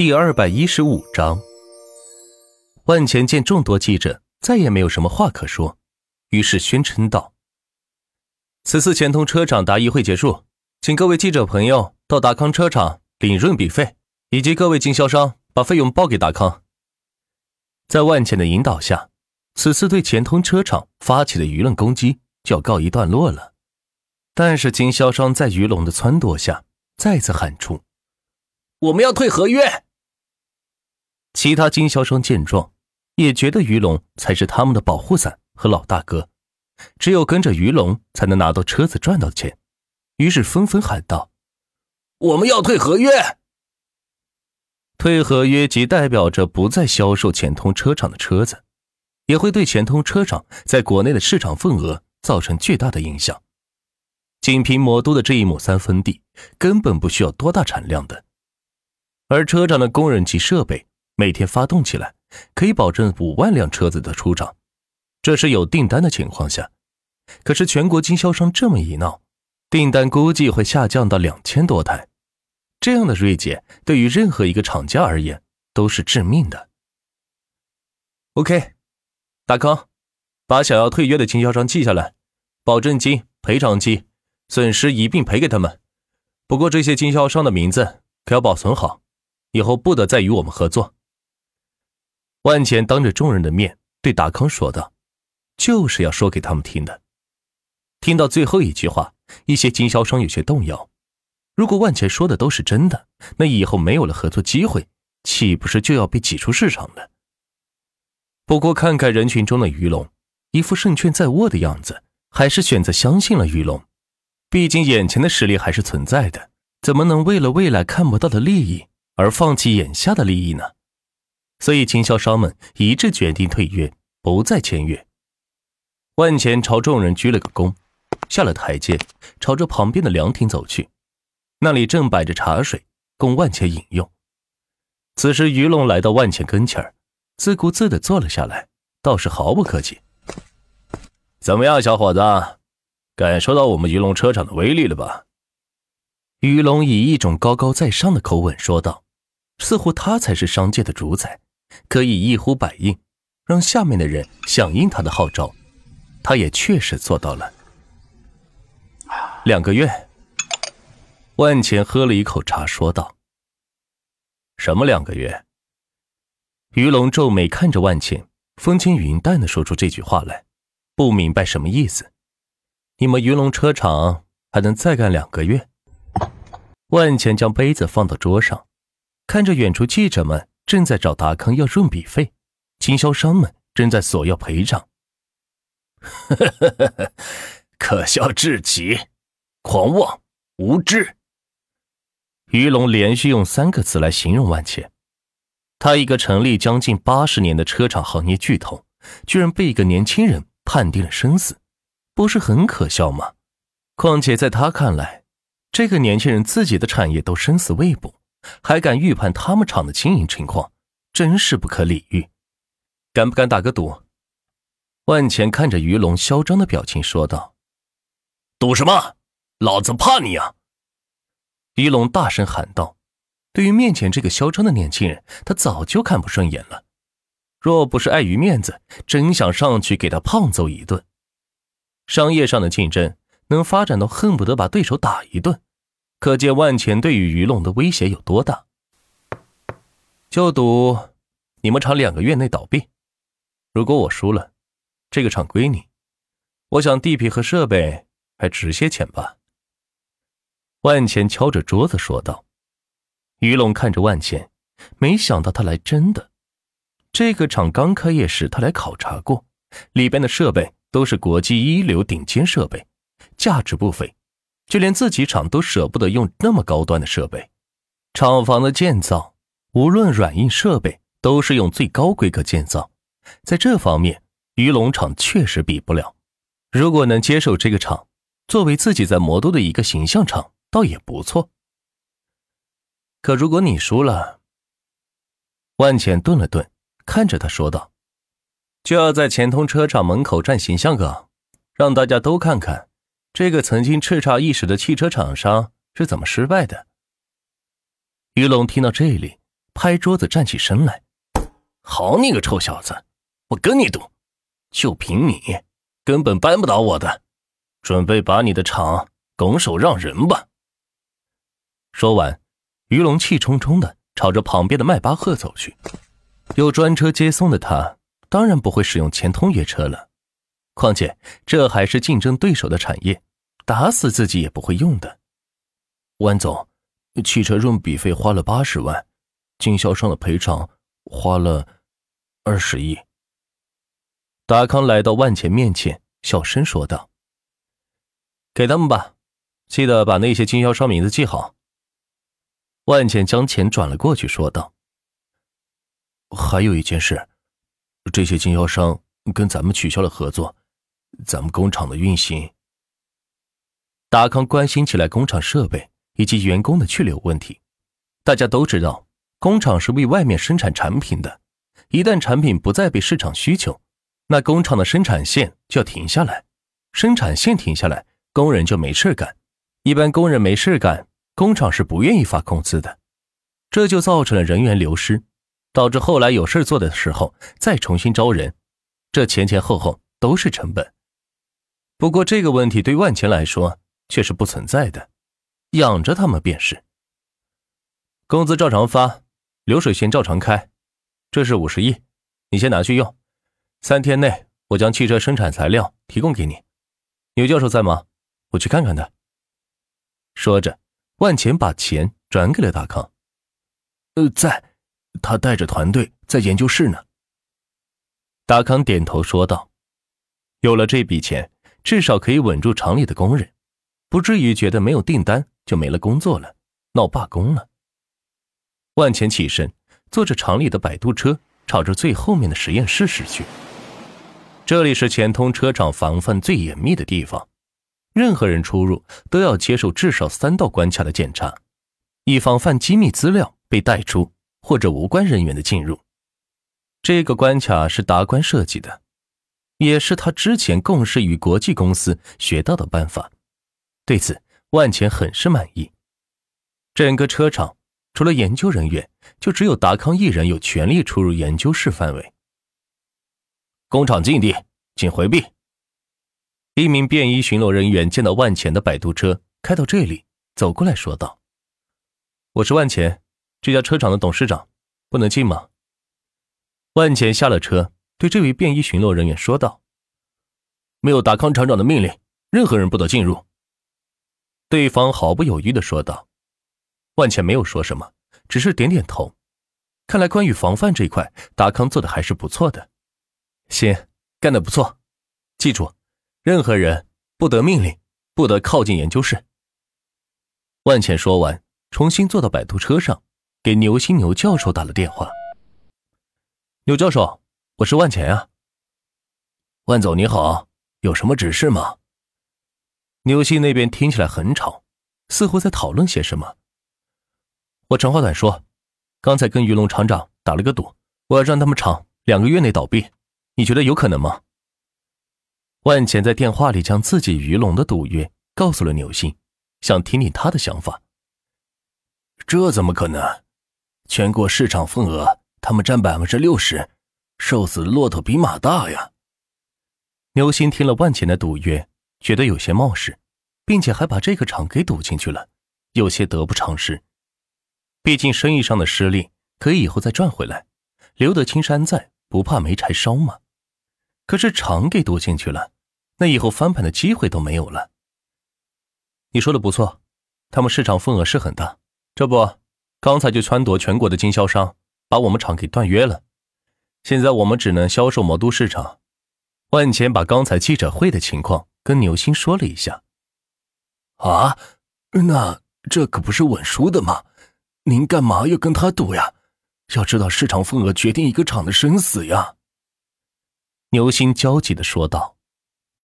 第二百一十五章，万钱见众多记者再也没有什么话可说，于是宣称道：“此次钱通车厂答疑会结束，请各位记者朋友到达康车厂领润笔费，以及各位经销商把费用报给达康。”在万钱的引导下，此次对钱通车厂发起的舆论攻击就要告一段落了。但是经销商在于龙的撺掇下，再次喊出：“我们要退合约。”其他经销商见状，也觉得于龙才是他们的保护伞和老大哥，只有跟着于龙才能拿到车子赚到钱，于是纷纷喊道：“我们要退合约！”退合约即代表着不再销售钱通车厂的车子，也会对钱通车厂在国内的市场份额造成巨大的影响。仅凭魔都的这一亩三分地，根本不需要多大产量的，而车厂的工人及设备。每天发动起来，可以保证五万辆车子的出厂，这是有订单的情况下。可是全国经销商这么一闹，订单估计会下降到两千多台。这样的锐减对于任何一个厂家而言都是致命的。OK，大康，把想要退约的经销商记下来，保证金、赔偿金、损失一并赔给他们。不过这些经销商的名字可要保存好，以后不得再与我们合作。万钱当着众人的面对达康说道：“就是要说给他们听的。”听到最后一句话，一些经销商有些动摇。如果万钱说的都是真的，那以后没有了合作机会，岂不是就要被挤出市场了？不过看看人群中的于龙，一副胜券在握的样子，还是选择相信了于龙。毕竟眼前的实力还是存在的，怎么能为了未来看不到的利益而放弃眼下的利益呢？所以，经销商们一致决定退约，不再签约。万钱朝众人鞠了个躬，下了台阶，朝着旁边的凉亭走去。那里正摆着茶水，供万钱饮用。此时，于龙来到万钱跟前儿，自顾自的坐了下来，倒是毫不客气：“怎么样，小伙子，感受到我们于龙车厂的威力了吧？”于龙以一种高高在上的口吻说道，似乎他才是商界的主宰。可以一呼百应，让下面的人响应他的号召，他也确实做到了。两个月，万钱喝了一口茶，说道：“什么两个月？”于龙皱眉看着万钱，风轻云淡的说出这句话来，不明白什么意思。你们于龙车厂还能再干两个月？万钱将杯子放到桌上，看着远处记者们。正在找达康要润笔费，经销商们正在索要赔偿。可笑至极，狂妄无知。于龙连续用三个词来形容万茜。他一个成立将近八十年的车厂行业巨头，居然被一个年轻人判定了生死，不是很可笑吗？况且在他看来，这个年轻人自己的产业都生死未卜。还敢预判他们厂的经营情况，真是不可理喻。敢不敢打个赌？万钱看着于龙嚣张的表情说道：“赌什么？老子怕你啊！”于龙大声喊道：“对于面前这个嚣张的年轻人，他早就看不顺眼了。若不是碍于面子，真想上去给他胖揍一顿。商业上的竞争能发展到恨不得把对手打一顿。”可见万钱对于于龙的威胁有多大？就赌你们厂两个月内倒闭。如果我输了，这个厂归你。我想地皮和设备还值些钱吧？万钱敲着桌子说道。于龙看着万钱，没想到他来真的。这个厂刚开业时他来考察过，里边的设备都是国际一流顶尖设备，价值不菲。就连自己厂都舍不得用那么高端的设备，厂房的建造，无论软硬设备，都是用最高规格建造。在这方面，鱼龙厂确实比不了。如果能接手这个厂，作为自己在魔都的一个形象厂，倒也不错。可如果你输了，万浅顿了顿，看着他说道：“就要在钱通车厂门口站形象岗，让大家都看看。”这个曾经叱咤一时的汽车厂商是怎么失败的？于龙听到这里，拍桌子站起身来：“好你个臭小子，我跟你赌，就凭你，根本扳不倒我的。准备把你的厂拱手让人吧。”说完，于龙气冲冲的朝着旁边的迈巴赫走去。有专车接送的他，当然不会使用钱通约车了。况且这还是竞争对手的产业，打死自己也不会用的。万总，汽车润笔费花了八十万，经销商的赔偿花了二十亿。达康来到万钱面前，小声说道：“给他们吧，记得把那些经销商名字记好。”万钱将钱转了过去，说道：“还有一件事，这些经销商跟咱们取消了合作，咱们工厂的运行。”达康关心起来工厂设备以及员工的去留问题。大家都知道，工厂是为外面生产产品的，一旦产品不再被市场需求，那工厂的生产线就要停下来。生产线停下来，工人就没事干。一般工人没事干。工厂是不愿意发工资的，这就造成了人员流失，导致后来有事做的时候再重新招人，这前前后后都是成本。不过这个问题对万钱来说却是不存在的，养着他们便是。工资照常发，流水线照常开，这是五十亿，你先拿去用，三天内我将汽车生产材料提供给你。牛教授在吗？我去看看他。说着。万钱把钱转给了达康。呃，在，他带着团队在研究室呢。达康点头说道：“有了这笔钱，至少可以稳住厂里的工人，不至于觉得没有订单就没了工作了，闹罢工了。”万钱起身，坐着厂里的摆渡车，朝着最后面的实验室驶去。这里是钱通车厂防范最严密的地方。任何人出入都要接受至少三道关卡的检查，以防范机密资料被带出或者无关人员的进入。这个关卡是达官设计的，也是他之前共事于国际公司学到的办法。对此，万钱很是满意。整个车厂除了研究人员，就只有达康一人有权利出入研究室范围。工厂禁地，请回避。一名便衣巡逻人员见到万钱的摆渡车开到这里，走过来说道：“我是万钱，这家车厂的董事长，不能进吗？”万钱下了车，对这位便衣巡逻人员说道：“没有达康厂长的命令，任何人不得进入。”对方毫不犹豫的说道。万茜没有说什么，只是点点头。看来关于防范这一块，达康做的还是不错的。行，干得不错，记住。任何人不得命令，不得靠近研究室。万茜说完，重新坐到摆渡车上，给牛心牛教授打了电话。牛教授，我是万钱啊。万总你好，有什么指示吗？牛心那边听起来很吵，似乎在讨论些什么。我长话短说，刚才跟鱼龙厂长打了个赌，我要让他们厂两个月内倒闭，你觉得有可能吗？万钱在电话里将自己鱼龙的赌约告诉了牛心，想听听他的想法。这怎么可能？全国市场份额他们占百分之六十，瘦死的骆驼比马大呀！牛心听了万钱的赌约，觉得有些冒失，并且还把这个厂给赌进去了，有些得不偿失。毕竟生意上的失利可以以后再赚回来，留得青山在，不怕没柴烧嘛。可是厂给赌进去了，那以后翻盘的机会都没有了。你说的不错，他们市场份额是很大，这不，刚才就撺掇全国的经销商把我们厂给断约了。现在我们只能销售魔都市场。万钱把刚才记者会的情况跟牛心说了一下。啊，那这可不是稳输的吗？您干嘛要跟他赌呀？要知道市场份额决定一个厂的生死呀。牛心焦急的说道。